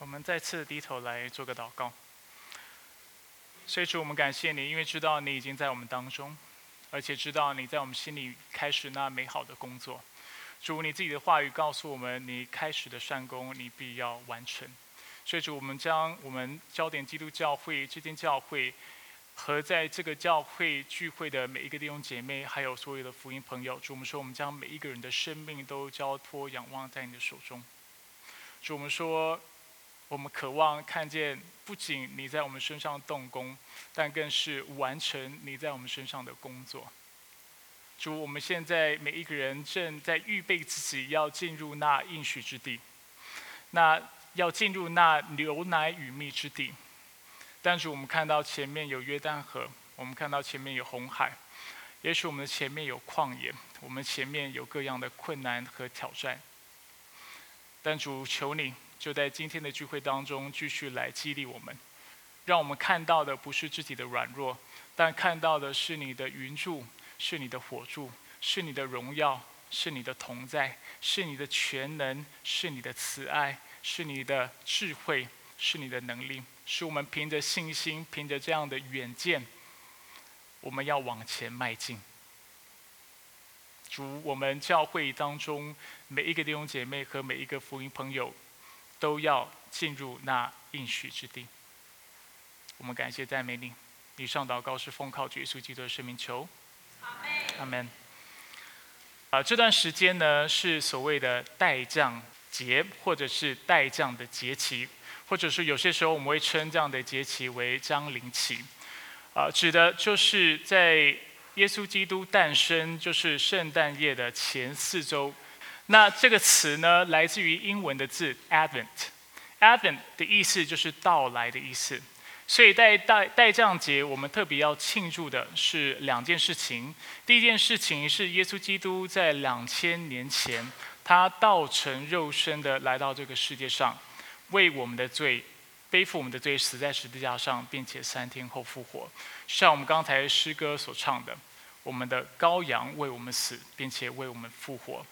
我们再次低头来做个祷告。所以主，我们感谢你，因为知道你已经在我们当中，而且知道你在我们心里开始那美好的工作。主，你自己的话语告诉我们，你开始的善功，你必要完成。所以主，我们将我们焦点基督教会这间教会和在这个教会聚会的每一个弟兄姐妹，还有所有的福音朋友，主，我们说，我们将每一个人的生命都交托仰望在你的手中。主，我们说。我们渴望看见，不仅你在我们身上动工，但更是完成你在我们身上的工作。主，我们现在每一个人正在预备自己，要进入那应许之地，那要进入那牛奶与蜜之地。但是我们看到前面有约旦河，我们看到前面有红海，也许我们的前面有旷野，我们前面有各样的困难和挑战。但主，求你。就在今天的聚会当中，继续来激励我们，让我们看到的不是自己的软弱，但看到的是你的云柱，是你的火柱，是你的荣耀，是你的同在，是你的全能，是你的慈爱，是你的智慧，是你的能力，是我们凭着信心，凭着这样的远见，我们要往前迈进。主，我们教会当中每一个弟兄姐妹和每一个福音朋友。都要进入那应许之地。我们感谢赞美你。以上祷告是奉靠主耶稣基督的圣名求。阿门。啊，这段时间呢是所谓的代降节，或者是代降的节期，或者是有些时候我们会称这样的节期为张灵期。啊，指的就是在耶稣基督诞生，就是圣诞夜的前四周。那这个词呢，来自于英文的字 Advent。Advent 的意思就是到来的意思。所以在代代降节，我们特别要庆祝的是两件事情。第一件事情是耶稣基督在两千年前，他道成肉身的来到这个世界上，为我们的罪背负我们的罪，死在十字架上，并且三天后复活。像我们刚才诗歌所唱的，我们的羔羊为我们死，并且为我们复活。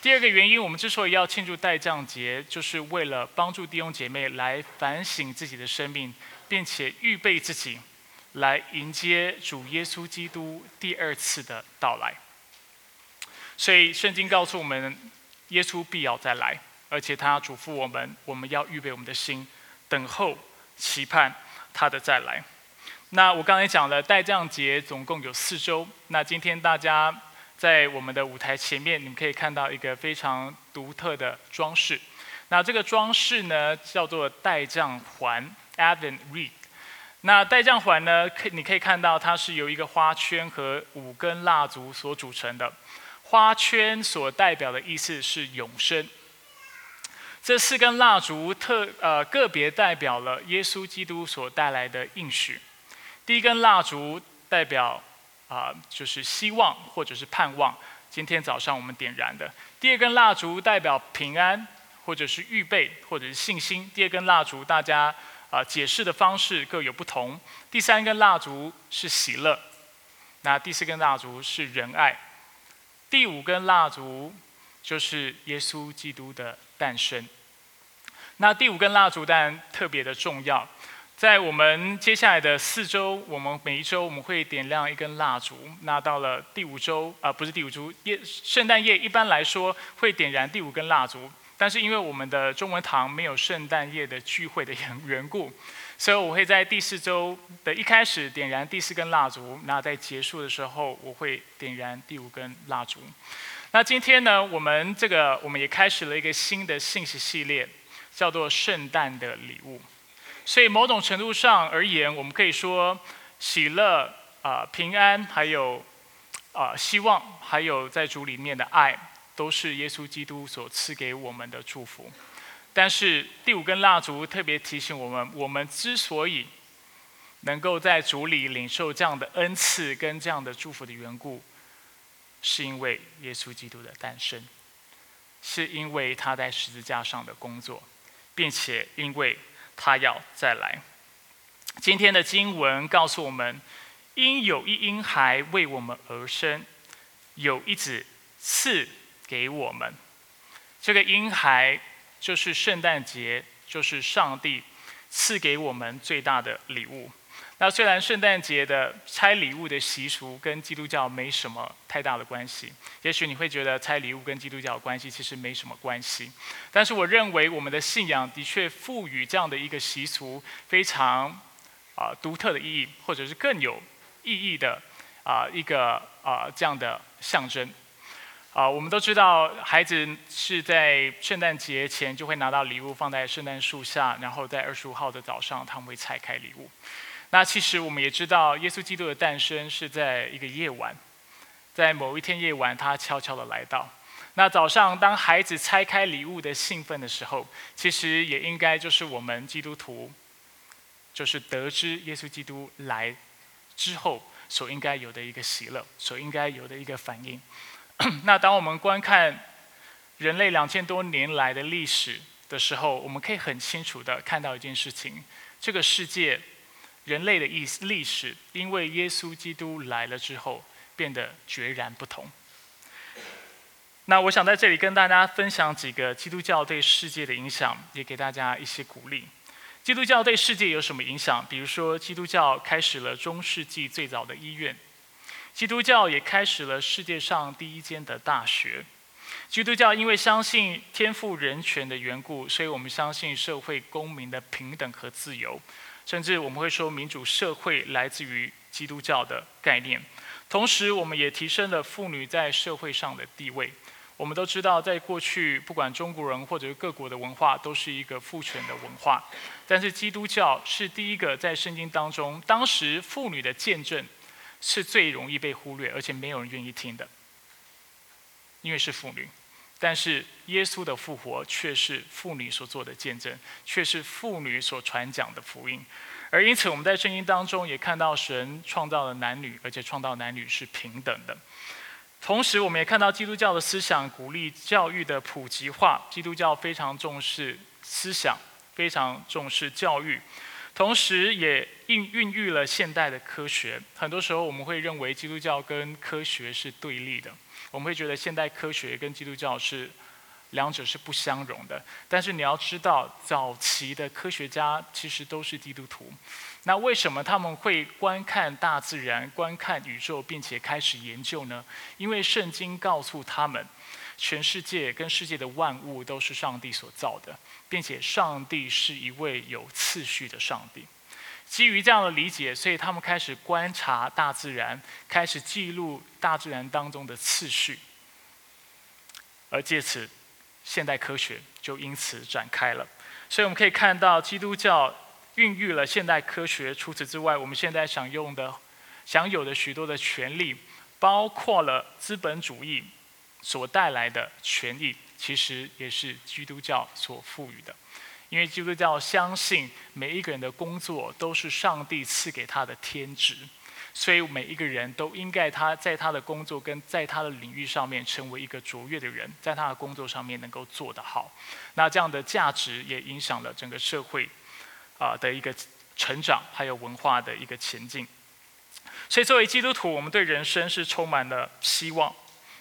第二个原因，我们之所以要庆祝代降节，就是为了帮助弟兄姐妹来反省自己的生命，并且预备自己，来迎接主耶稣基督第二次的到来。所以圣经告诉我们，耶稣必要再来，而且他嘱咐我们，我们要预备我们的心，等候、期盼他的再来。那我刚才讲了，代降节总共有四周。那今天大家。在我们的舞台前面，你们可以看到一个非常独特的装饰。那这个装饰呢，叫做带降环 （Advent Wreath）。那带降环呢，可你可以看到它是由一个花圈和五根蜡烛所组成的。花圈所代表的意思是永生。这四根蜡烛特呃个别代表了耶稣基督所带来的应许。第一根蜡烛代表。啊，就是希望或者是盼望。今天早上我们点燃的第二根蜡烛代表平安，或者是预备，或者是信心。第二根蜡烛大家啊解释的方式各有不同。第三根蜡烛是喜乐，那第四根蜡烛是仁爱，第五根蜡烛就是耶稣基督的诞生。那第五根蜡烛当然特别的重要。在我们接下来的四周，我们每一周我们会点亮一根蜡烛。那到了第五周啊，不是第五周，夜圣诞夜一般来说会点燃第五根蜡烛。但是因为我们的中文堂没有圣诞夜的聚会的缘缘故，所以我会在第四周的一开始点燃第四根蜡烛。那在结束的时候，我会点燃第五根蜡烛。那今天呢，我们这个我们也开始了一个新的信息系列，叫做圣诞的礼物。所以某种程度上而言，我们可以说，喜乐啊、平安，还有啊希望，还有在主里面的爱，都是耶稣基督所赐给我们的祝福。但是第五根蜡烛特别提醒我们：我们之所以能够在主里领受这样的恩赐跟这样的祝福的缘故，是因为耶稣基督的诞生，是因为他在十字架上的工作，并且因为。他要再来。今天的经文告诉我们：因有一婴孩为我们而生，有一子赐给我们。这个婴孩就是圣诞节就是上帝赐给我们最大的礼物。那虽然圣诞节的拆礼物的习俗跟基督教没什么太大的关系，也许你会觉得拆礼物跟基督教关系其实没什么关系，但是我认为我们的信仰的确赋予这样的一个习俗非常啊独特的意义，或者是更有意义的啊一个啊这样的象征。啊，我们都知道孩子是在圣诞节前就会拿到礼物放在圣诞树下，然后在二十五号的早上他们会拆开礼物。那其实我们也知道，耶稣基督的诞生是在一个夜晚，在某一天夜晚，他悄悄的来到。那早上，当孩子拆开礼物的兴奋的时候，其实也应该就是我们基督徒，就是得知耶稣基督来之后所应该有的一个喜乐，所应该有的一个反应。那当我们观看人类两千多年来的历史的时候，我们可以很清楚的看到一件事情：这个世界。人类的意历史，因为耶稣基督来了之后，变得决然不同。那我想在这里跟大家分享几个基督教对世界的影响，也给大家一些鼓励。基督教对世界有什么影响？比如说，基督教开始了中世纪最早的医院，基督教也开始了世界上第一间的大学。基督教因为相信天赋人权的缘故，所以我们相信社会公民的平等和自由。甚至我们会说，民主社会来自于基督教的概念。同时，我们也提升了妇女在社会上的地位。我们都知道，在过去，不管中国人或者各国的文化，都是一个父权的文化。但是，基督教是第一个在圣经当中，当时妇女的见证是最容易被忽略，而且没有人愿意听的，因为是妇女。但是耶稣的复活却是妇女所做的见证，却是妇女所传讲的福音。而因此，我们在圣经当中也看到神创造了男女，而且创造男女是平等的。同时，我们也看到基督教的思想鼓励教育的普及化。基督教非常重视思想，非常重视教育，同时也孕孕育了现代的科学。很多时候，我们会认为基督教跟科学是对立的。我们会觉得现代科学跟基督教是两者是不相容的，但是你要知道，早期的科学家其实都是基督徒。那为什么他们会观看大自然、观看宇宙，并且开始研究呢？因为圣经告诉他们，全世界跟世界的万物都是上帝所造的，并且上帝是一位有次序的上帝。基于这样的理解，所以他们开始观察大自然，开始记录大自然当中的次序，而借此，现代科学就因此展开了。所以我们可以看到，基督教孕育了现代科学。除此之外，我们现在享用的、享有的许多的权利，包括了资本主义所带来的权益，其实也是基督教所赋予的。因为基督教相信每一个人的工作都是上帝赐给他的天职，所以每一个人都应该他在他的工作跟在他的领域上面成为一个卓越的人，在他的工作上面能够做得好。那这样的价值也影响了整个社会啊的一个成长，还有文化的一个前进。所以作为基督徒，我们对人生是充满了希望。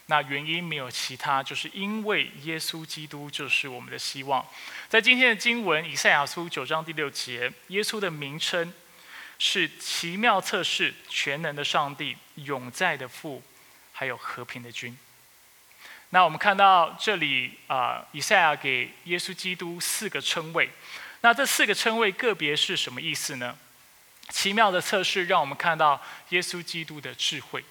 那原因没有其他，就是因为耶稣基督就是我们的希望。在今天的经文以赛亚书九章第六节，耶稣的名称是奇妙测试、全能的上帝、永在的父，还有和平的君。那我们看到这里啊，以赛亚给耶稣基督四个称谓。那这四个称谓个别是什么意思呢？奇妙的测试让我们看到耶稣基督的智慧。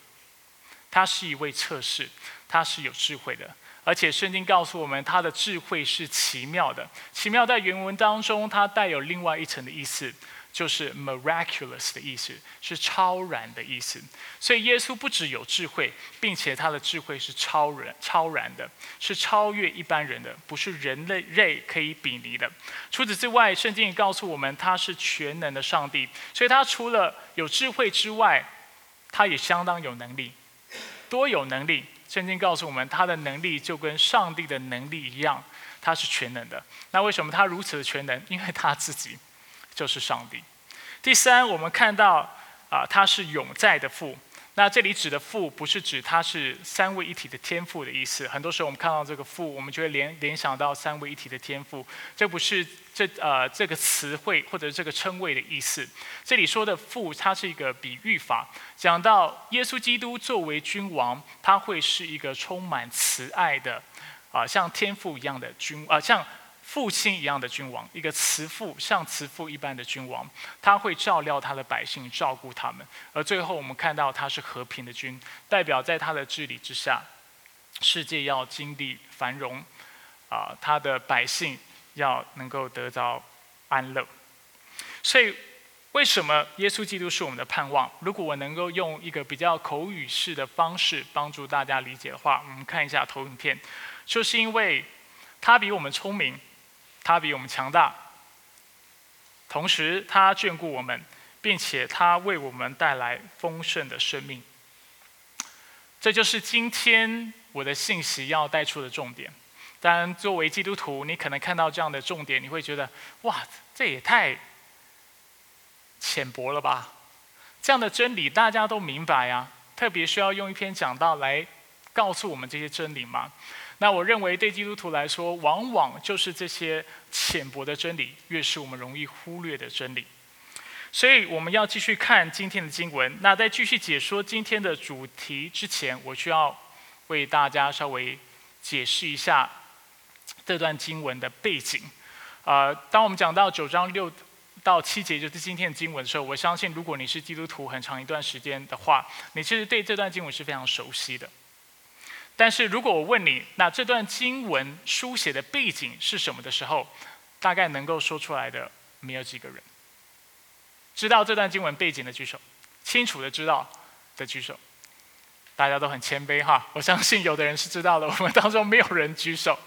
他是一位测试，他是有智慧的，而且圣经告诉我们，他的智慧是奇妙的。奇妙在原文当中，它带有另外一层的意思，就是 miraculous 的意思，是超然的意思。所以耶稣不只有智慧，并且他的智慧是超人、超然的，是超越一般人的，不是人类类可以比拟的。除此之外，圣经也告诉我们，他是全能的上帝，所以他除了有智慧之外，他也相当有能力。多有能力，圣经告诉我们，他的能力就跟上帝的能力一样，他是全能的。那为什么他如此的全能？因为他自己就是上帝。第三，我们看到啊，他是永在的父。那这里指的父不是指他是三位一体的天赋的意思。很多时候我们看到这个父，我们就会联联想到三位一体的天赋，这不是这呃这个词汇或者这个称谓的意思。这里说的父，它是一个比喻法，讲到耶稣基督作为君王，他会是一个充满慈爱的，啊像天父一样的君啊像。父亲一样的君王，一个慈父像慈父一般的君王，他会照料他的百姓，照顾他们。而最后，我们看到他是和平的君，代表在他的治理之下，世界要经历繁荣，啊，他的百姓要能够得到安乐。所以，为什么耶稣基督是我们的盼望？如果我能够用一个比较口语式的方式帮助大家理解的话，我们看一下投影片，就是因为他比我们聪明。他比我们强大，同时他眷顾我们，并且他为我们带来丰盛的生命。这就是今天我的信息要带出的重点。当然，作为基督徒，你可能看到这样的重点，你会觉得：哇，这也太浅薄了吧？这样的真理大家都明白啊，特别需要用一篇讲道来告诉我们这些真理吗？那我认为，对基督徒来说，往往就是这些浅薄的真理，越是我们容易忽略的真理。所以，我们要继续看今天的经文。那在继续解说今天的主题之前，我需要为大家稍微解释一下这段经文的背景。呃，当我们讲到九章六到七节，就是今天的经文的时候，我相信，如果你是基督徒很长一段时间的话，你其实对这段经文是非常熟悉的。但是如果我问你，那这段经文书写的背景是什么的时候，大概能够说出来的没有几个人。知道这段经文背景的举手，清楚的知道的举手。大家都很谦卑哈，我相信有的人是知道的，我们当中没有人举手。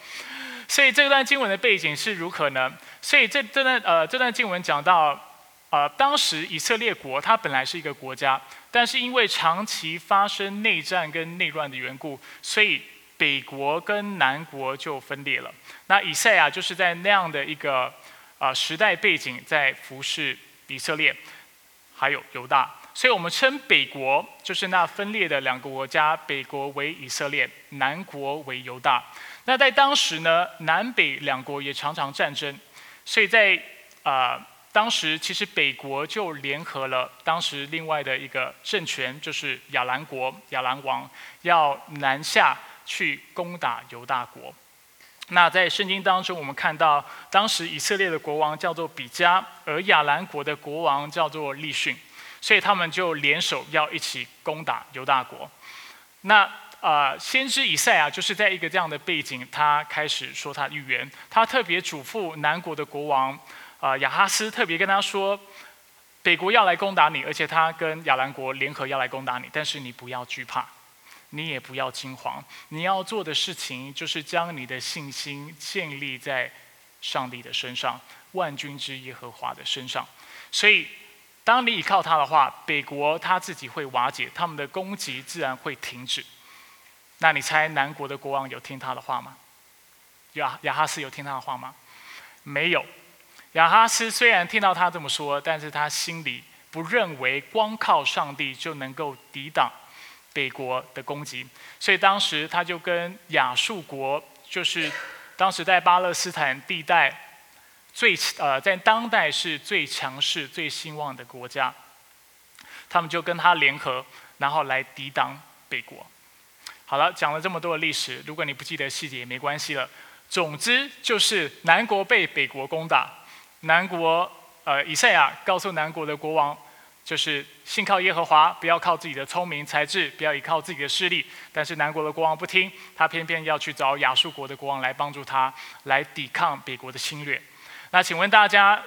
所以这段经文的背景是如何呢？所以这这段呃这段经文讲到。呃，当时以色列国它本来是一个国家，但是因为长期发生内战跟内乱的缘故，所以北国跟南国就分裂了。那以赛亚就是在那样的一个呃时代背景在服侍以色列，还有犹大，所以我们称北国就是那分裂的两个国家，北国为以色列，南国为犹大。那在当时呢，南北两国也常常战争，所以在啊。当时其实北国就联合了当时另外的一个政权，就是亚兰国亚兰王，要南下去攻打犹大国。那在圣经当中，我们看到当时以色列的国王叫做比加，而亚兰国的国王叫做利逊，所以他们就联手要一起攻打犹大国。那啊，先知以赛亚就是在一个这样的背景，他开始说他预言，他特别嘱咐南国的国王。啊，亚哈斯特别跟他说，北国要来攻打你，而且他跟亚兰国联合要来攻打你，但是你不要惧怕，你也不要惊慌，你要做的事情就是将你的信心建立在上帝的身上，万军之耶和华的身上。所以，当你依靠他的话，北国他自己会瓦解，他们的攻击自然会停止。那你猜南国的国王有听他的话吗？亚亚哈斯有听他的话吗？没有。亚哈斯虽然听到他这么说，但是他心里不认为光靠上帝就能够抵挡北国的攻击，所以当时他就跟亚述国，就是当时在巴勒斯坦地带最呃在当代是最强势、最兴旺的国家，他们就跟他联合，然后来抵挡北国。好了，讲了这么多的历史，如果你不记得细节也没关系了。总之就是南国被北国攻打。南国，呃，以赛亚告诉南国的国王，就是信靠耶和华，不要靠自己的聪明才智，不要依靠自己的势力。但是南国的国王不听，他偏偏要去找亚述国的国王来帮助他，来抵抗北国的侵略。那请问大家，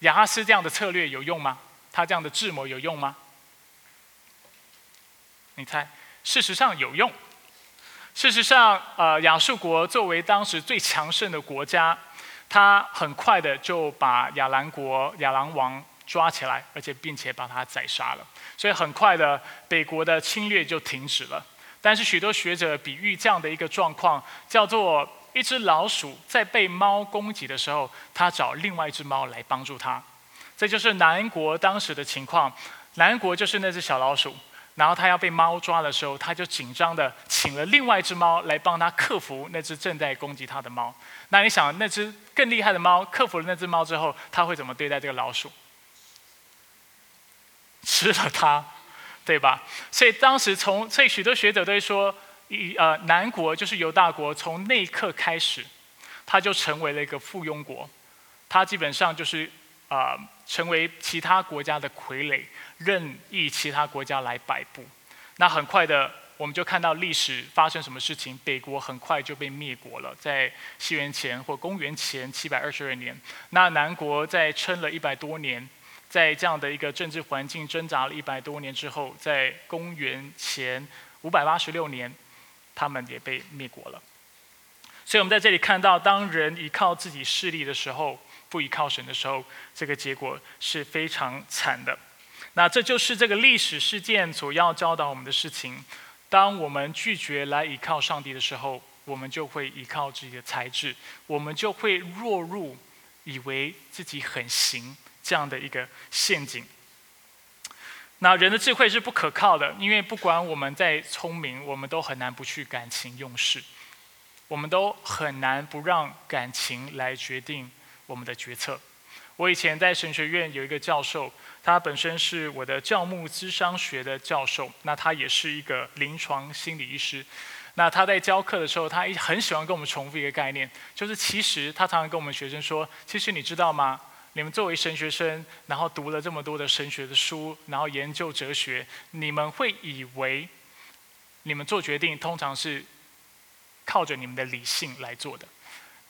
亚哈斯这样的策略有用吗？他这样的智谋有用吗？你猜？事实上有用。事实上，呃，亚述国作为当时最强盛的国家。他很快的就把亚兰国亚兰王抓起来，而且并且把他宰杀了。所以很快的，北国的侵略就停止了。但是许多学者比喻这样的一个状况，叫做一只老鼠在被猫攻击的时候，它找另外一只猫来帮助它。这就是南国当时的情况。南国就是那只小老鼠，然后他要被猫抓的时候，他就紧张的请了另外一只猫来帮他克服那只正在攻击他的猫。那你想，那只更厉害的猫克服了那只猫之后，它会怎么对待这个老鼠？吃了它，对吧？所以当时从，所以许多学者都会说，一呃南国就是犹大国，从那一刻开始，它就成为了一个附庸国，它基本上就是啊成为其他国家的傀儡。任意其他国家来摆布，那很快的，我们就看到历史发生什么事情，北国很快就被灭国了，在西元前或公元前七百二十二年，那南国在撑了一百多年，在这样的一个政治环境挣扎了一百多年之后，在公元前五百八十六年，他们也被灭国了。所以我们在这里看到，当人依靠自己势力的时候，不依靠神的时候，这个结果是非常惨的。那这就是这个历史事件所要教导我们的事情。当我们拒绝来依靠上帝的时候，我们就会依靠自己的才智，我们就会落入以为自己很行这样的一个陷阱。那人的智慧是不可靠的，因为不管我们再聪明，我们都很难不去感情用事，我们都很难不让感情来决定我们的决策。我以前在神学院有一个教授。他本身是我的教牧咨商学的教授，那他也是一个临床心理医师。那他在教课的时候，他一很喜欢跟我们重复一个概念，就是其实他常常跟我们学生说：“其实你知道吗？你们作为神学生，然后读了这么多的神学的书，然后研究哲学，你们会以为你们做决定通常是靠着你们的理性来做的。”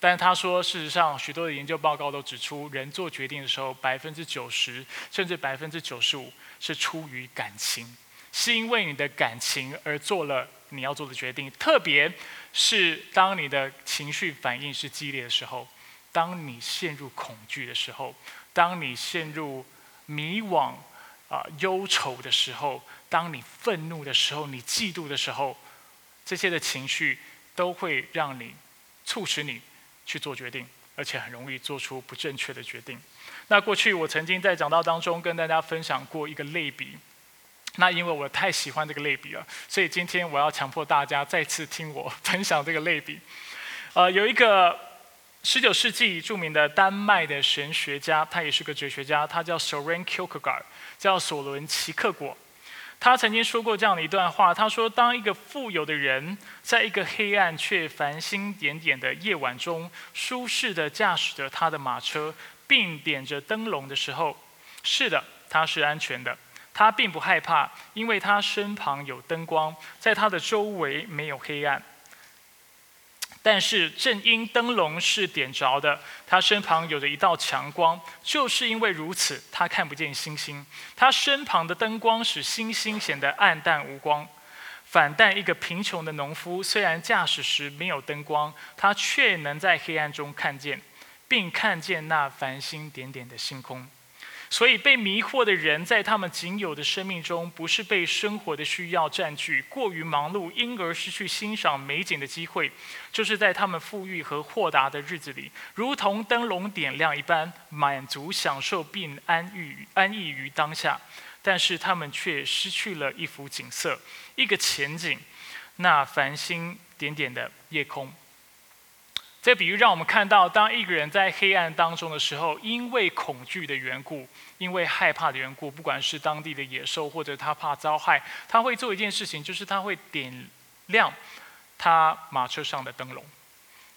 但是他说，事实上，许多的研究报告都指出，人做决定的时候，百分之九十甚至百分之九十五是出于感情，是因为你的感情而做了你要做的决定。特别是当你的情绪反应是激烈的时候，当你陷入恐惧的时候，当你陷入迷惘啊忧愁的时候，当你愤怒的时候，你嫉妒的时候，这些的情绪都会让你促使你。去做决定，而且很容易做出不正确的决定。那过去我曾经在讲道当中跟大家分享过一个类比，那因为我太喜欢这个类比了，所以今天我要强迫大家再次听我分享这个类比。呃，有一个十九世纪著名的丹麦的神学家，他也是个哲学家，他叫 Soren Kierkegaard，叫索伦齐克果。他曾经说过这样的一段话，他说：“当一个富有的人在一个黑暗却繁星点点的夜晚中，舒适的驾驶着他的马车，并点着灯笼的时候，是的，他是安全的。他并不害怕，因为他身旁有灯光，在他的周围没有黑暗。”但是正因灯笼是点着的，他身旁有着一道强光，就是因为如此，他看不见星星。他身旁的灯光使星星显得暗淡无光。反但一个贫穷的农夫，虽然驾驶时没有灯光，他却能在黑暗中看见，并看见那繁星点点的星空。所以，被迷惑的人在他们仅有的生命中，不是被生活的需要占据、过于忙碌，因而失去欣赏美景的机会，就是在他们富裕和豁达的日子里，如同灯笼点亮一般，满足享受并安逸安逸于当下。但是，他们却失去了一幅景色，一个前景，那繁星点点的夜空。这比喻让我们看到，当一个人在黑暗当中的时候，因为恐惧的缘故，因为害怕的缘故，不管是当地的野兽，或者他怕遭害，他会做一件事情，就是他会点亮他马车上的灯笼。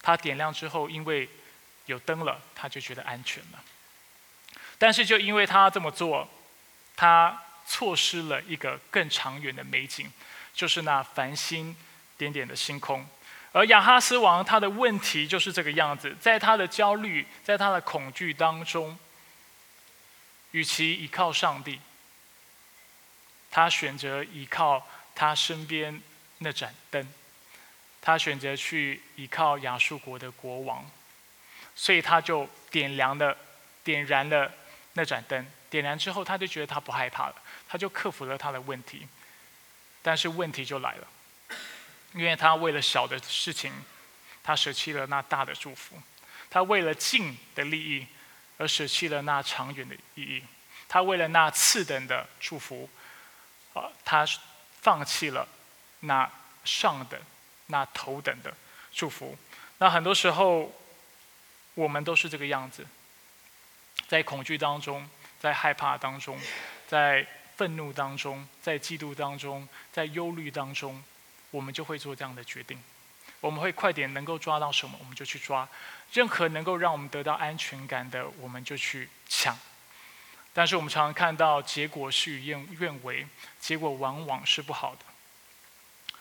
他点亮之后，因为有灯了，他就觉得安全了。但是，就因为他这么做，他错失了一个更长远的美景，就是那繁星点点的星空。而亚哈斯王他的问题就是这个样子，在他的焦虑，在他的恐惧当中，与其依靠上帝，他选择依靠他身边那盏灯，他选择去依靠亚述国的国王，所以他就点亮了，点燃了那盏灯。点燃之后，他就觉得他不害怕了，他就克服了他的问题，但是问题就来了。因为他为了小的事情，他舍弃了那大的祝福；他为了近的利益，而舍弃了那长远的意义；他为了那次等的祝福，啊，他放弃了那上等、那头等的祝福。那很多时候，我们都是这个样子，在恐惧当中，在害怕当中，在愤怒当中，在嫉妒当中，在忧虑当中，我们就会做这样的决定。我们会快点能够抓到什么，我们就去抓；任何能够让我们得到安全感的，我们就去抢。但是我们常常看到，结果事与愿愿违，结果往往是不好的。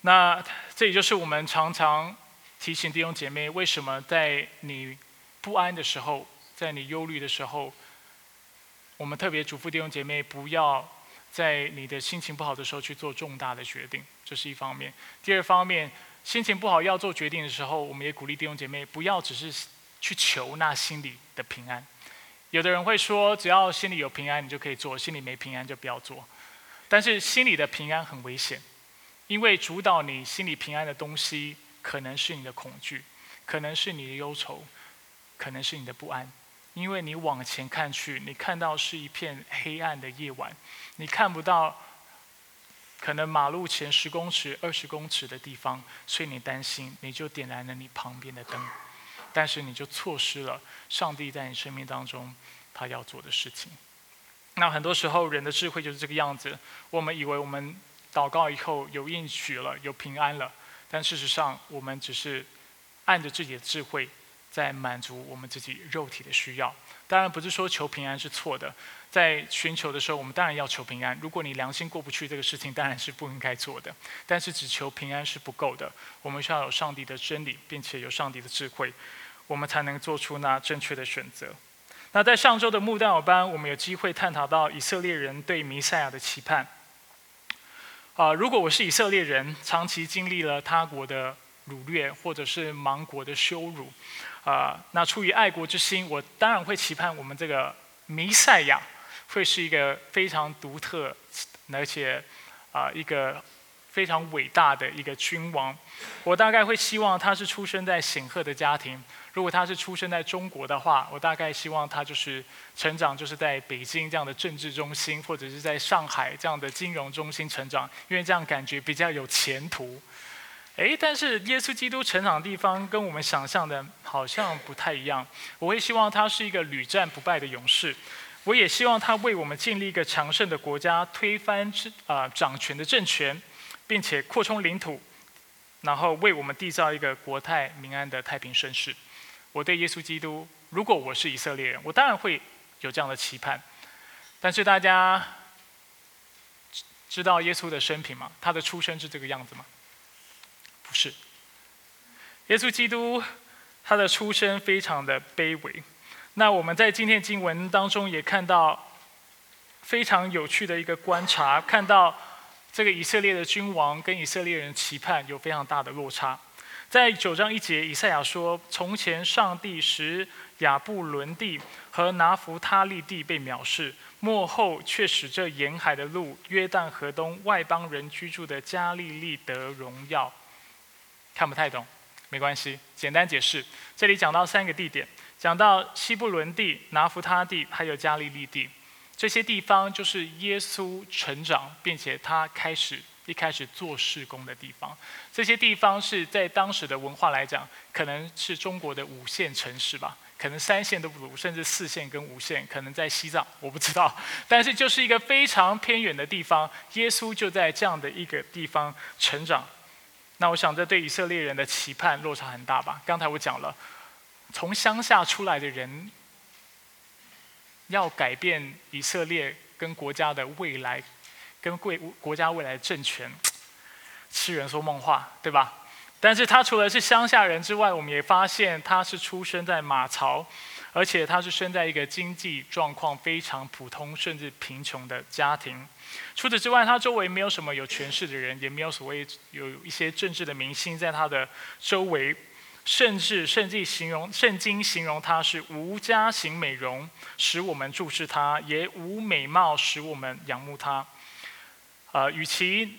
那这也就是我们常常。提醒弟兄姐妹，为什么在你不安的时候，在你忧虑的时候，我们特别嘱咐弟兄姐妹，不要在你的心情不好的时候去做重大的决定，这是一方面。第二方面，心情不好要做决定的时候，我们也鼓励弟兄姐妹，不要只是去求那心里的平安。有的人会说，只要心里有平安，你就可以做；心里没平安，就不要做。但是心里的平安很危险，因为主导你心里平安的东西。可能是你的恐惧，可能是你的忧愁，可能是你的不安，因为你往前看去，你看到是一片黑暗的夜晚，你看不到可能马路前十公尺、二十公尺的地方，所以你担心，你就点燃了你旁边的灯，但是你就错失了上帝在你生命当中他要做的事情。那很多时候人的智慧就是这个样子，我们以为我们祷告以后有应许了，有平安了。但事实上，我们只是按着自己的智慧，在满足我们自己肉体的需要。当然，不是说求平安是错的，在寻求的时候，我们当然要求平安。如果你良心过不去这个事情，当然是不应该做的。但是，只求平安是不够的，我们需要有上帝的真理，并且有上帝的智慧，我们才能做出那正确的选择。那在上周的木道班，我们有机会探讨到以色列人对弥赛亚的期盼。啊，如果我是以色列人，长期经历了他国的掳掠或者是亡国的羞辱，啊，那出于爱国之心，我当然会期盼我们这个弥赛亚会是一个非常独特，而且啊一个非常伟大的一个君王。我大概会希望他是出生在显赫的家庭。如果他是出生在中国的话，我大概希望他就是成长，就是在北京这样的政治中心，或者是在上海这样的金融中心成长，因为这样感觉比较有前途。诶，但是耶稣基督成长的地方跟我们想象的好像不太一样。我会希望他是一个屡战不败的勇士，我也希望他为我们建立一个强盛的国家，推翻啊掌权的政权，并且扩充领土，然后为我们缔造一个国泰民安的太平盛世。我对耶稣基督，如果我是以色列人，我当然会有这样的期盼。但是大家知道耶稣的生平吗？他的出生是这个样子吗？不是。耶稣基督他的出生非常的卑微。那我们在今天经文当中也看到非常有趣的一个观察，看到这个以色列的君王跟以色列人期盼有非常大的落差。在九章一节，以赛亚说：“从前上帝使亚布伦地和拿弗他利地被藐视，末后却使这沿海的路、约旦河东外邦人居住的加利利得荣耀。”看不太懂，没关系，简单解释。这里讲到三个地点，讲到西布伦地、拿弗他地，还有加利利地，这些地方就是耶稣成长，并且他开始。一开始做事工的地方，这些地方是在当时的文化来讲，可能是中国的五线城市吧，可能三线都不如，甚至四线跟五线，可能在西藏，我不知道。但是就是一个非常偏远的地方，耶稣就在这样的一个地方成长。那我想这对以色列人的期盼落差很大吧？刚才我讲了，从乡下出来的人，要改变以色列跟国家的未来。跟贵国家未来的政权，痴人说梦话，对吧？但是他除了是乡下人之外，我们也发现他是出生在马槽，而且他是生在一个经济状况非常普通甚至贫穷的家庭。除此之外，他周围没有什么有权势的人，也没有所谓有一些政治的明星在他的周围，甚至甚至形容圣经形容他是无家型美容，使我们注视他；也无美貌，使我们仰慕他。呃，与其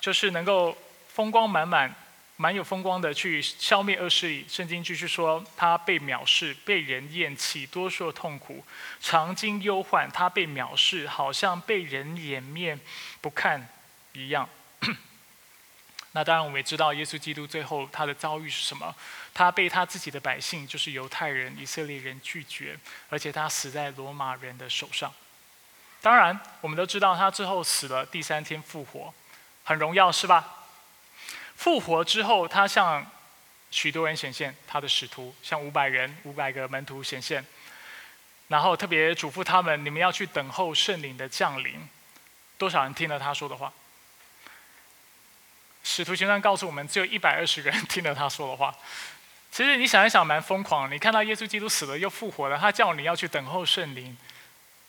就是能够风光满满、蛮有风光的去消灭恶势力，圣经继续说他被藐视、被人厌弃、多受痛苦、常经忧患，他被藐视，好像被人掩面不看，一样。那当然，我们也知道耶稣基督最后他的遭遇是什么？他被他自己的百姓，就是犹太人、以色列人拒绝，而且他死在罗马人的手上。当然，我们都知道他最后死了，第三天复活，很荣耀，是吧？复活之后，他向许多人显现，他的使徒向五百人、五百个门徒显现，然后特别嘱咐他们：你们要去等候圣灵的降临。多少人听了他说的话？使徒行传告诉我们，只有一百二十个人 听了他说的话。其实你想一想，蛮疯狂。你看到耶稣基督死了又复活了，他叫你要去等候圣灵，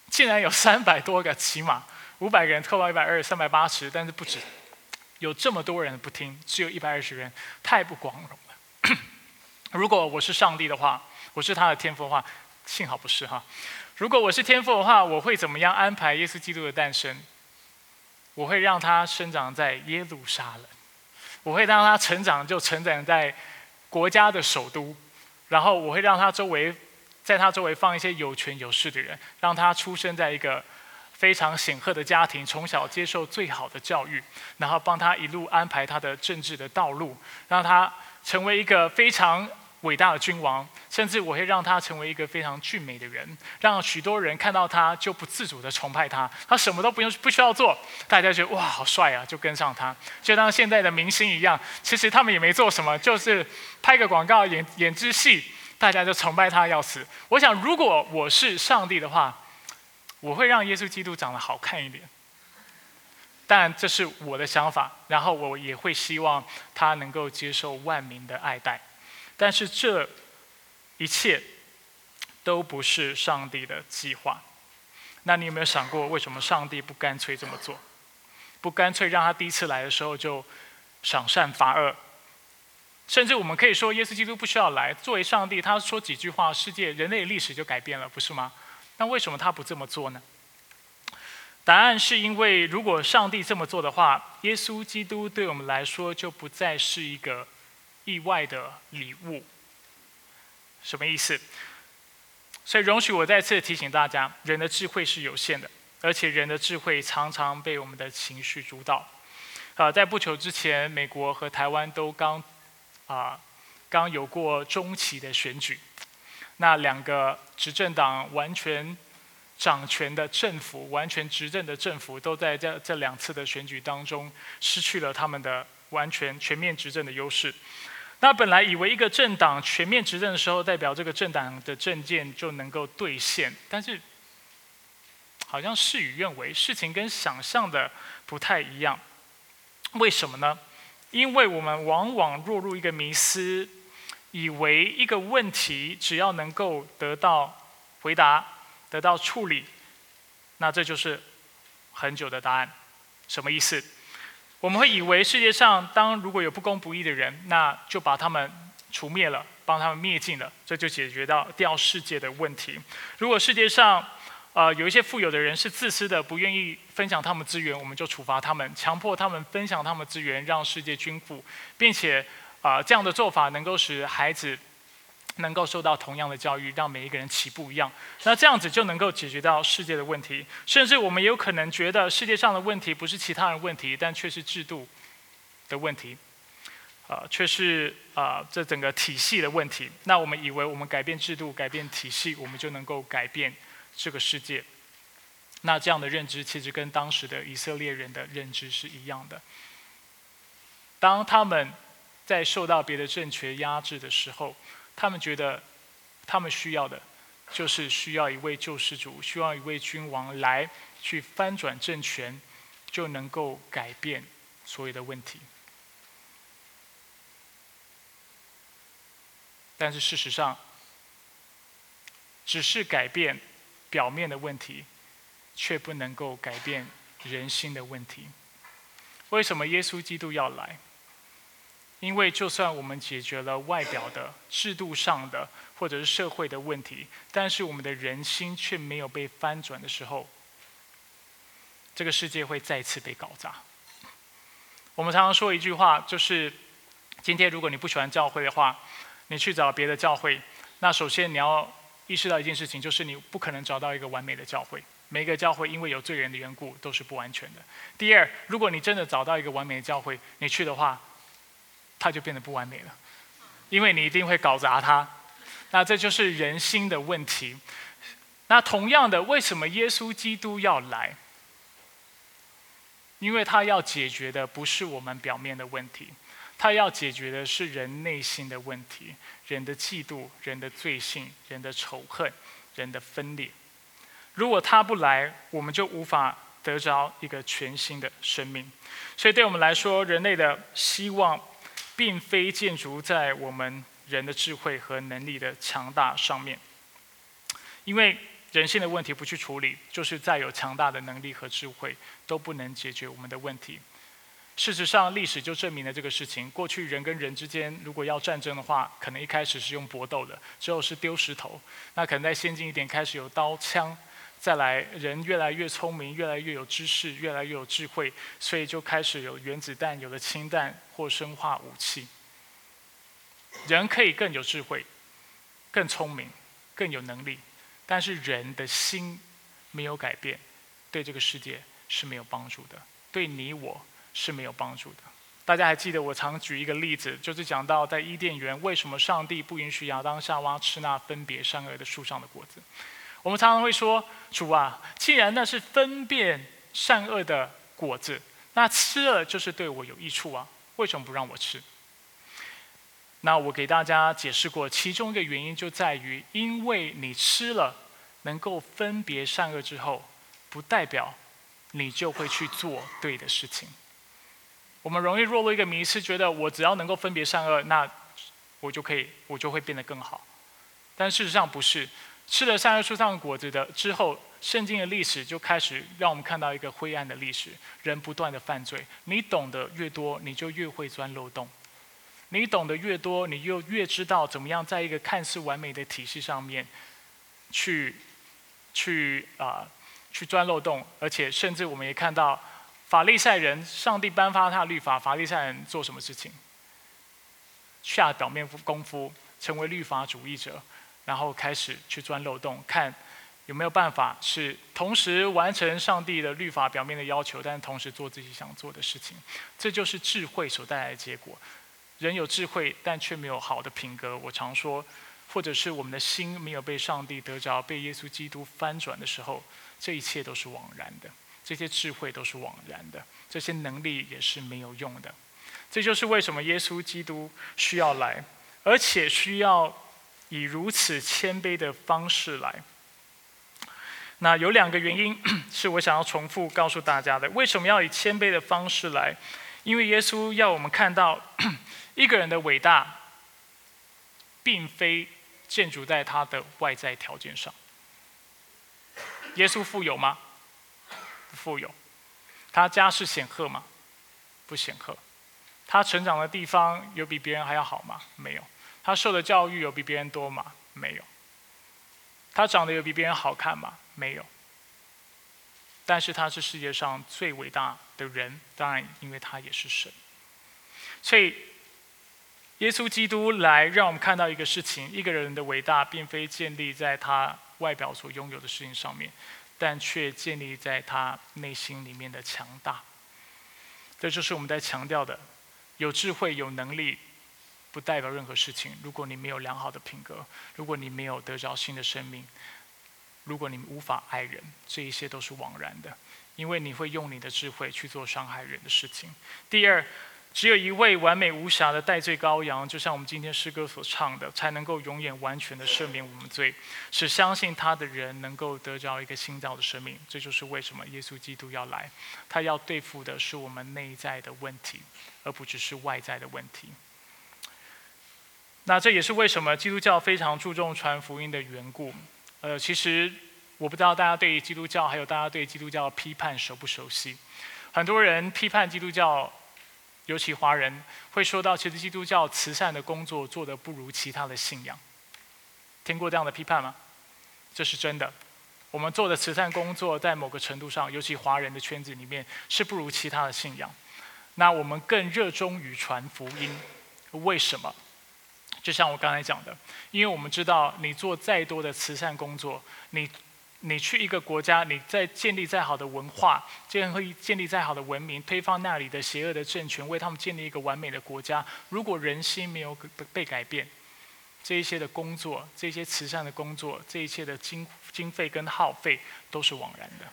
竟然有三百多个，起码五百个人凑到一百二，三百八十，但是不止，有这么多人不听，只有一百二十人，太不光荣了。如果我是上帝的话，我是他的天赋的话，幸好不是哈。如果我是天赋的话，我会怎么样安排耶稣基督的诞生？我会让他生长在耶路撒冷。我会让他成长，就成长在国家的首都，然后我会让他周围，在他周围放一些有权有势的人，让他出生在一个非常显赫的家庭，从小接受最好的教育，然后帮他一路安排他的政治的道路，让他成为一个非常。伟大的君王，甚至我会让他成为一个非常俊美的人，让许多人看到他就不自主的崇拜他。他什么都不用不需要做，大家觉得哇好帅啊，就跟上他，就当现在的明星一样。其实他们也没做什么，就是拍个广告演演支戏，大家就崇拜他要死。我想，如果我是上帝的话，我会让耶稣基督长得好看一点。但这是我的想法，然后我也会希望他能够接受万民的爱戴。但是这一切都不是上帝的计划。那你有没有想过，为什么上帝不干脆这么做？不干脆让他第一次来的时候就赏善罚恶？甚至我们可以说，耶稣基督不需要来。作为上帝，他说几句话，世界、人类历史就改变了，不是吗？那为什么他不这么做呢？答案是因为，如果上帝这么做的话，耶稣基督对我们来说就不再是一个。意外的礼物，什么意思？所以容许我再次提醒大家，人的智慧是有限的，而且人的智慧常常被我们的情绪主导。啊，在不久之前，美国和台湾都刚啊刚有过中期的选举，那两个执政党完全掌权的政府，完全执政的政府，都在这这两次的选举当中失去了他们的完全全面执政的优势。那本来以为一个政党全面执政的时候，代表这个政党的政见就能够兑现，但是 好像事与愿违，事情跟想象的不太一样。为什么呢？因为我们往往落入一个迷思，以为一个问题只要能够得到回答、得到处理，那这就是很久的答案。什么意思？我们会以为世界上当如果有不公不义的人，那就把他们除灭了，帮他们灭尽了，这就解决到掉世界的问题。如果世界上，呃，有一些富有的人是自私的，不愿意分享他们资源，我们就处罚他们，强迫他们分享他们资源，让世界均富，并且，啊，这样的做法能够使孩子。能够受到同样的教育，让每一个人起步一样，那这样子就能够解决到世界的问题。甚至我们也有可能觉得世界上的问题不是其他人问题，但却是制度的问题，啊，却是啊这整个体系的问题。那我们以为我们改变制度、改变体系，我们就能够改变这个世界。那这样的认知其实跟当时的以色列人的认知是一样的。当他们在受到别的政权压制的时候，他们觉得，他们需要的，就是需要一位救世主，需要一位君王来去翻转政权，就能够改变所有的问题。但是事实上，只是改变表面的问题，却不能够改变人心的问题。为什么耶稣基督要来？因为就算我们解决了外表的制度上的或者是社会的问题，但是我们的人心却没有被翻转的时候，这个世界会再次被搞砸。我们常常说一句话，就是今天如果你不喜欢教会的话，你去找别的教会。那首先你要意识到一件事情，就是你不可能找到一个完美的教会。每一个教会因为有罪人的缘故都是不完全的。第二，如果你真的找到一个完美的教会，你去的话，它就变得不完美了，因为你一定会搞砸它。那这就是人心的问题。那同样的，为什么耶稣基督要来？因为他要解决的不是我们表面的问题，他要解决的是人内心的问题：人的嫉妒、人的罪性、人的仇恨、人的分裂。如果他不来，我们就无法得着一个全新的生命。所以，对我们来说，人类的希望，并非建筑在我们人的智慧和能力的强大上面。因为人性的问题不去处理，就是再有强大的能力和智慧，都不能解决我们的问题。事实上，历史就证明了这个事情。过去人跟人之间，如果要战争的话，可能一开始是用搏斗的，之后是丢石头，那可能再先进一点，开始有刀枪。再来，人越来越聪明，越来越有知识，越来越有智慧，所以就开始有原子弹、有了氢弹或生化武器。人可以更有智慧、更聪明、更有能力，但是人的心没有改变，对这个世界是没有帮助的，对你我是没有帮助的。大家还记得我常举一个例子，就是讲到在伊甸园，为什么上帝不允许亚当夏娃吃那分别善恶的树上的果子？我们常常会说：“主啊，既然那是分辨善恶的果子，那吃了就是对我有益处啊，为什么不让我吃？”那我给大家解释过，其中一个原因就在于，因为你吃了能够分别善恶之后，不代表你就会去做对的事情。我们容易落入一个迷思，觉得我只要能够分别善恶，那我就可以，我就会变得更好。但事实上不是。吃了善恶树上的果子的之后，圣经的历史就开始让我们看到一个灰暗的历史，人不断的犯罪。你懂得越多，你就越会钻漏洞；你懂得越多，你就越知道怎么样在一个看似完美的体系上面，去，去啊，去钻漏洞。而且，甚至我们也看到法利赛人，上帝颁发他的律法，法利赛人做什么事情？下表面功夫，成为律法主义者。然后开始去钻漏洞，看有没有办法是同时完成上帝的律法表面的要求，但同时做自己想做的事情。这就是智慧所带来的结果。人有智慧，但却没有好的品格。我常说，或者是我们的心没有被上帝得着，被耶稣基督翻转的时候，这一切都是枉然的。这些智慧都是枉然的，这些能力也是没有用的。这就是为什么耶稣基督需要来，而且需要。以如此谦卑的方式来，那有两个原因 是我想要重复告诉大家的。为什么要以谦卑的方式来？因为耶稣要我们看到 一个人的伟大，并非建筑在他的外在条件上。耶稣富有吗？不富有。他家世显赫吗？不显赫。他成长的地方有比别人还要好吗？没有。他受的教育有比别人多吗？没有。他长得有比别人好看吗？没有。但是他是世界上最伟大的人，当然，因为他也是神。所以，耶稣基督来让我们看到一个事情：一个人的伟大，并非建立在他外表所拥有的事情上面，但却建立在他内心里面的强大。这就是我们在强调的：有智慧、有能力。不代表任何事情。如果你没有良好的品格，如果你没有得着新的生命，如果你无法爱人，这一切都是枉然的，因为你会用你的智慧去做伤害人的事情。第二，只有一位完美无瑕的代罪羔羊，就像我们今天诗歌所唱的，才能够永远完全的赦免我们罪，使相信他的人能够得着一个新造的生命。这就是为什么耶稣基督要来，他要对付的是我们内在的问题，而不只是外在的问题。那这也是为什么基督教非常注重传福音的缘故。呃，其实我不知道大家对基督教还有大家对基督教批判熟不熟悉。很多人批判基督教，尤其华人会说到，其实基督教慈善的工作做得不如其他的信仰。听过这样的批判吗？这是真的。我们做的慈善工作在某个程度上，尤其华人的圈子里面是不如其他的信仰。那我们更热衷于传福音，为什么？就像我刚才讲的，因为我们知道，你做再多的慈善工作，你你去一个国家，你在建立再好的文化，建立建立再好的文明，推翻那里的邪恶的政权，为他们建立一个完美的国家，如果人心没有被改变，这一些的工作，这些慈善的工作，这一切的经经费跟耗费都是枉然的。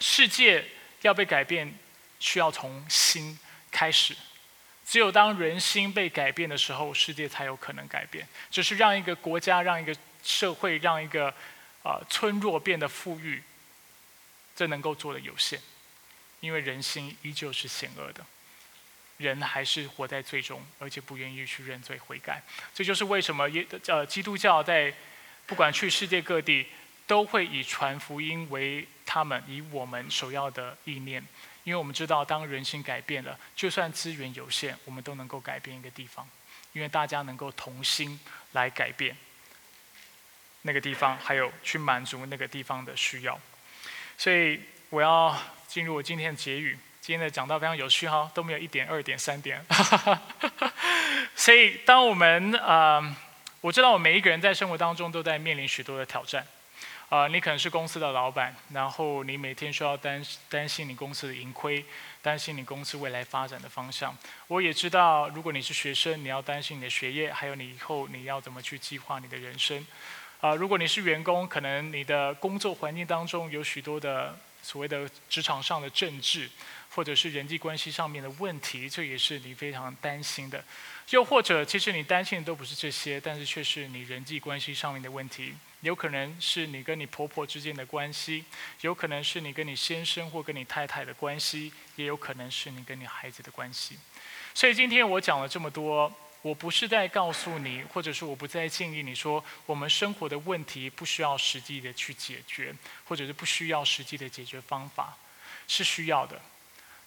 世界要被改变，需要从心开始。只有当人心被改变的时候，世界才有可能改变。只是让一个国家、让一个社会、让一个啊村落变得富裕，这能够做的有限，因为人心依旧是险恶的，人还是活在最终，而且不愿意去认罪悔改。这就是为什么耶呃基督教在不管去世界各地，都会以传福音为他们以我们首要的意念。因为我们知道，当人心改变了，就算资源有限，我们都能够改变一个地方。因为大家能够同心来改变那个地方，还有去满足那个地方的需要。所以我要进入我今天的结语。今天的讲到非常有趣哈，都没有一点、二点、三点。所以，当我们呃，我知道我每一个人在生活当中都在面临许多的挑战。啊，你可能是公司的老板，然后你每天需要担担心你公司的盈亏，担心你公司未来发展的方向。我也知道，如果你是学生，你要担心你的学业，还有你以后你要怎么去计划你的人生。啊，如果你是员工，可能你的工作环境当中有许多的所谓的职场上的政治，或者是人际关系上面的问题，这也是你非常担心的。又或者，其实你担心的都不是这些，但是却是你人际关系上面的问题。有可能是你跟你婆婆之间的关系，有可能是你跟你先生或跟你太太的关系，也有可能是你跟你孩子的关系。所以今天我讲了这么多，我不是在告诉你，或者是我不再建议你说，我们生活的问题不需要实际的去解决，或者是不需要实际的解决方法，是需要的。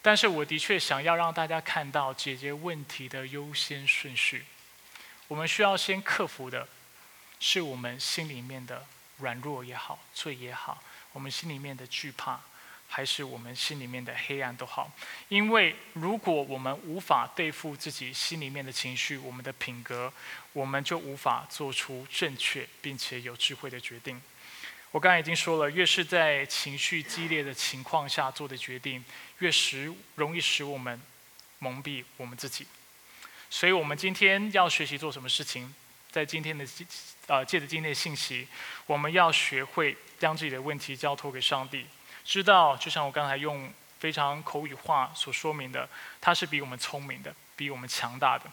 但是我的确想要让大家看到解决问题的优先顺序。我们需要先克服的。是我们心里面的软弱也好，罪也好，我们心里面的惧怕，还是我们心里面的黑暗都好。因为如果我们无法对付自己心里面的情绪，我们的品格，我们就无法做出正确并且有智慧的决定。我刚才已经说了，越是在情绪激烈的情况下做的决定，越使容易使我们蒙蔽我们自己。所以我们今天要学习做什么事情？在今天的呃，借着今天的信息，我们要学会将自己的问题交托给上帝，知道就像我刚才用非常口语化所说明的，他是比我们聪明的，比我们强大的，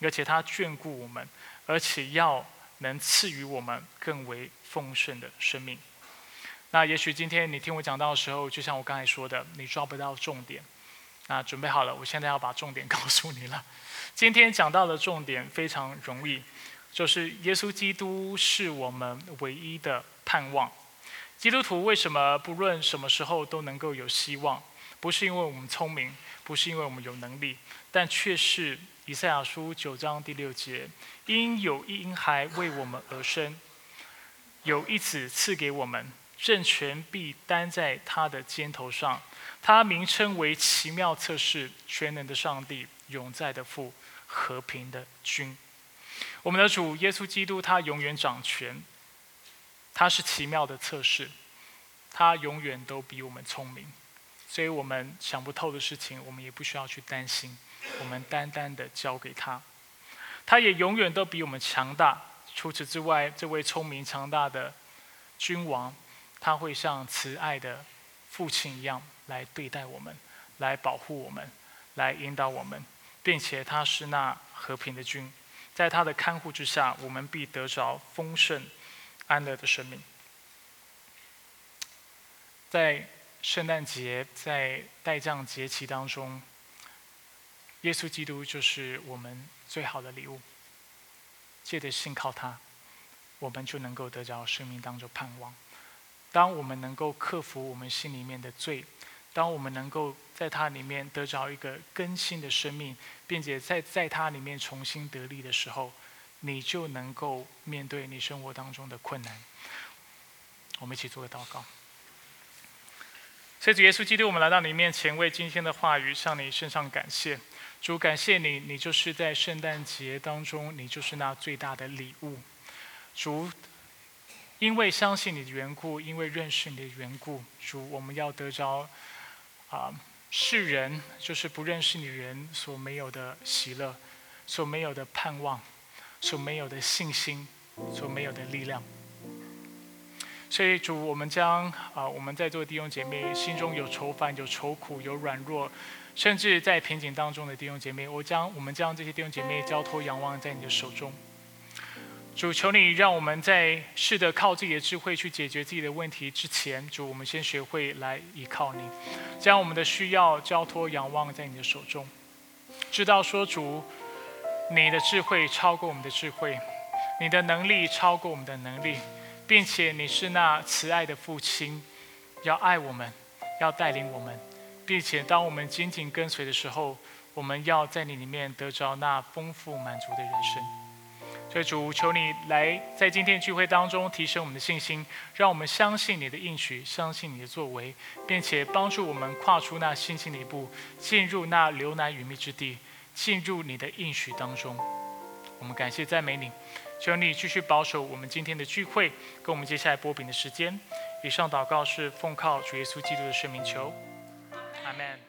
而且他眷顾我们，而且要能赐予我们更为丰盛的生命。那也许今天你听我讲到的时候，就像我刚才说的，你抓不到重点。那准备好了，我现在要把重点 告诉你了。今天讲到的重点非常容易。就是耶稣基督是我们唯一的盼望。基督徒为什么不论什么时候都能够有希望？不是因为我们聪明，不是因为我们有能力，但却是以赛亚书九章第六节：因有一婴孩为我们而生，有一子赐给我们，政权必担在他的肩头上。他名称为奇妙测试、全能的上帝、永在的父、和平的君。我们的主耶稣基督，他永远掌权，他是奇妙的测试，他永远都比我们聪明，所以我们想不透的事情，我们也不需要去担心，我们单单的交给他。他也永远都比我们强大。除此之外，这位聪明强大的君王，他会像慈爱的父亲一样来对待我们，来保护我们，来引导我们，并且他是那和平的君。在他的看护之下，我们必得着丰盛、安乐的生命。在圣诞节、在代降节期当中，耶稣基督就是我们最好的礼物。借着信靠他，我们就能够得着生命当中盼望。当我们能够克服我们心里面的罪。当我们能够在它里面得着一个更新的生命，并且在在它里面重新得力的时候，你就能够面对你生活当中的困难。我们一起做个祷告。所以主耶稣基督，我们来到你面前，为今天的话语向你身上感谢。主，感谢你，你就是在圣诞节当中，你就是那最大的礼物。主，因为相信你的缘故，因为认识你的缘故，主，我们要得着啊，世人就是不认识你人所没有的喜乐，所没有的盼望，所没有的信心，所没有的力量。所以主，我们将啊，我们在座弟兄姐妹心中有愁烦、有愁苦、有软弱，甚至在瓶颈当中的弟兄姐妹，我将我们将这些弟兄姐妹交托、仰望在你的手中。主，求你让我们在试着靠自己的智慧去解决自己的问题之前，主，我们先学会来依靠你，将我们的需要交托、仰望在你的手中，知道说主，你的智慧超过我们的智慧，你的能力超过我们的能力。并且你是那慈爱的父亲，要爱我们，要带领我们，并且当我们紧紧跟随的时候，我们要在你里面得着那丰富满足的人生。所以主，求你来在今天聚会当中提升我们的信心，让我们相信你的应许，相信你的作为，并且帮助我们跨出那信心的一步，进入那流奶与蜜之地，进入你的应许当中。我们感谢赞美你。求你继续保守我们今天的聚会，跟我们接下来播饼的时间。以上祷告是奉靠主耶稣基督的圣名求，阿门。